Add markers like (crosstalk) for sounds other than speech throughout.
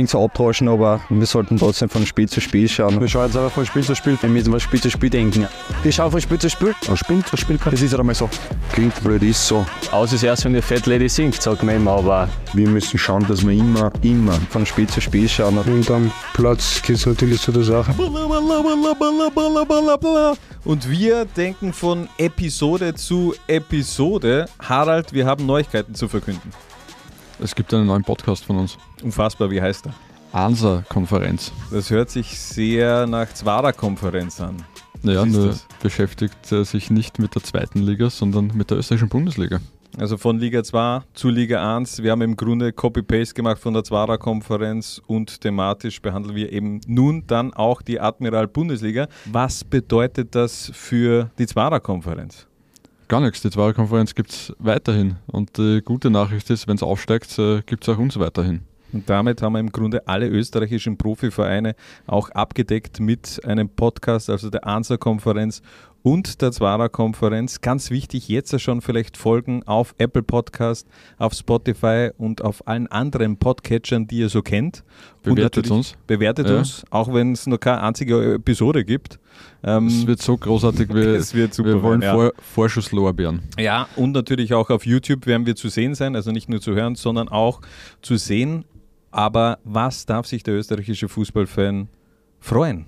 klingt so abdroschen, aber wir sollten trotzdem von Spiel zu Spiel schauen. Wir schauen jetzt aber von Spiel zu Spiel. Wir müssen von Spiel zu Spiel denken. Wir schauen von Spiel zu Spiel. Von Spiel zu Spiel. Das ist ja einmal so. Klingt blöd, ist so. Aus ist erst, wenn die Fat Lady singt, sagt man immer, aber Wir müssen schauen, dass wir immer, immer Von Spiel zu Spiel schauen. Und am Platz geht es natürlich zu der Sache. Und wir denken von Episode zu Episode. Harald, wir haben Neuigkeiten zu verkünden. Es gibt einen neuen Podcast von uns. Unfassbar, wie heißt er? ANSA-Konferenz. Das hört sich sehr nach Zwarer-Konferenz an. Ja, Was ist nur das? beschäftigt er sich nicht mit der zweiten Liga, sondern mit der österreichischen Bundesliga. Also von Liga 2 zu Liga 1. Wir haben im Grunde Copy-Paste gemacht von der Zwarer-Konferenz und thematisch behandeln wir eben nun dann auch die Admiral Bundesliga. Was bedeutet das für die Zwarer-Konferenz? Gar nichts, die zweite Konferenz gibt es weiterhin. Und die gute Nachricht ist, wenn es aufsteigt, gibt es auch uns weiterhin. Und damit haben wir im Grunde alle österreichischen Profivereine auch abgedeckt mit einem Podcast, also der ANSA-Konferenz und der Zwara-Konferenz. Ganz wichtig, jetzt schon vielleicht folgen auf Apple Podcast, auf Spotify und auf allen anderen Podcatchern, die ihr so kennt. Bewertet uns. Bewertet Ja. uns, auch wenn es noch keine einzige Episode gibt. Ähm, Es wird so großartig, wir, (laughs) es wird super wir wollen ja. Vor Vorschusslorbeeren. Ja, und natürlich auch auf YouTube werden wir zu sehen sein, also nicht nur zu hören, sondern auch zu sehen. Aber was darf sich der österreichische Fußballfan freuen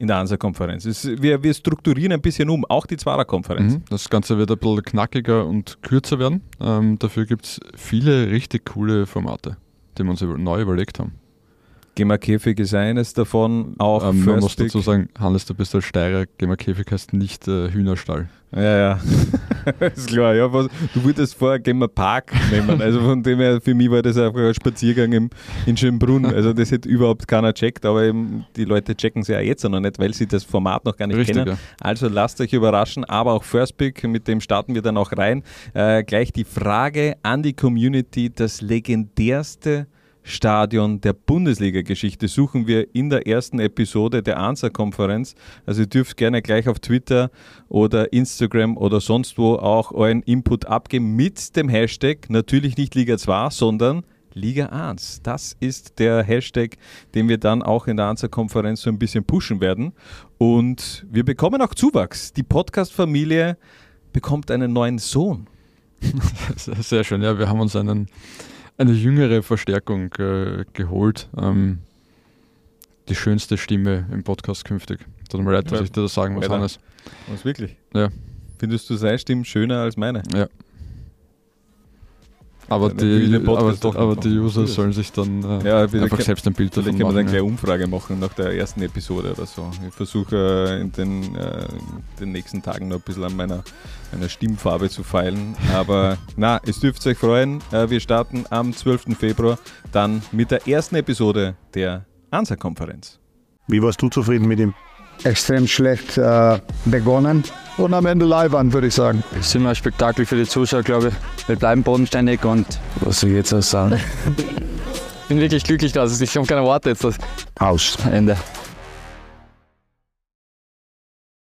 in der ANSA-Konferenz? Wir, wir strukturieren ein bisschen um, auch die Zwarer-Konferenz. Mhm. Das Ganze wird ein bisschen knackiger und kürzer werden. Ähm, dafür gibt es viele richtig coole Formate, die wir uns neu überlegt haben. Gema Käfig ist eines davon, auch Ähm, man muss dazu sagen, Hannes, du bist als Steirer, Gamer Käfig heißt nicht äh, Hühnerstall. Ja, ja. (laughs) ist klar, ja. Was, du würdest vorher Gamer Park nehmen. Also von dem her, für mich war das einfach ein Spaziergang im, in Schönbrunn. (laughs) Also das hätte überhaupt keiner checkt, aber eben die Leute checken es ja jetzt noch nicht, weil sie das Format noch gar nicht Richtig, kennen. ja. Also lasst euch überraschen, aber auch First Pick, mit dem starten wir dann auch rein. Äh, gleich die Frage an die Community, das legendärste Stadion der Bundesliga-Geschichte suchen wir in der ersten Episode der ANSA-Konferenz. Also ihr dürft gerne gleich auf Twitter oder Instagram oder sonst wo auch euren Input abgeben mit dem Hashtag natürlich nicht Liga 2, sondern Liga 1. Das ist der Hashtag, den wir dann auch in der ANSA-Konferenz so ein bisschen pushen werden. Und wir bekommen auch Zuwachs. Die Podcast-Familie bekommt einen neuen Sohn. Sehr (laughs) sehr schön, ja. Wir haben uns einen, eine jüngere Verstärkung äh, geholt. Ähm, die schönste Stimme im Podcast künftig. Tut mir leid, dass Ja. ich dir das sagen muss. Hannes. Was wirklich? Ja. Findest du seine Stimme schöner als meine? Ja. Aber, die, aber, doch aber die machen. User Ja. sollen sich dann äh, Ja, einfach können- selbst ein Bild davon Vielleicht können wir dann machen. gleich ja. Umfrage machen nach der ersten Episode oder so. Ich versuche äh, in den, äh, den nächsten Tagen noch ein bisschen an meiner, meiner Stimmfarbe zu feilen. Aber (laughs) na, es dürft euch freuen. Äh, wir starten am 12. Februar dann mit der ersten Episode der ANSA-Konferenz. Wie warst du zufrieden mit ihm? Extrem schlecht äh, begonnen und am Ende live an, würde ich sagen. Es ist immer ein Spektakel für die Zuschauer, glaube ich. Wir bleiben bodenständig und was soll ich jetzt auch sagen? (laughs) bin wirklich glücklich, dass ich habe keine Worte jetzt. Aus. Ende.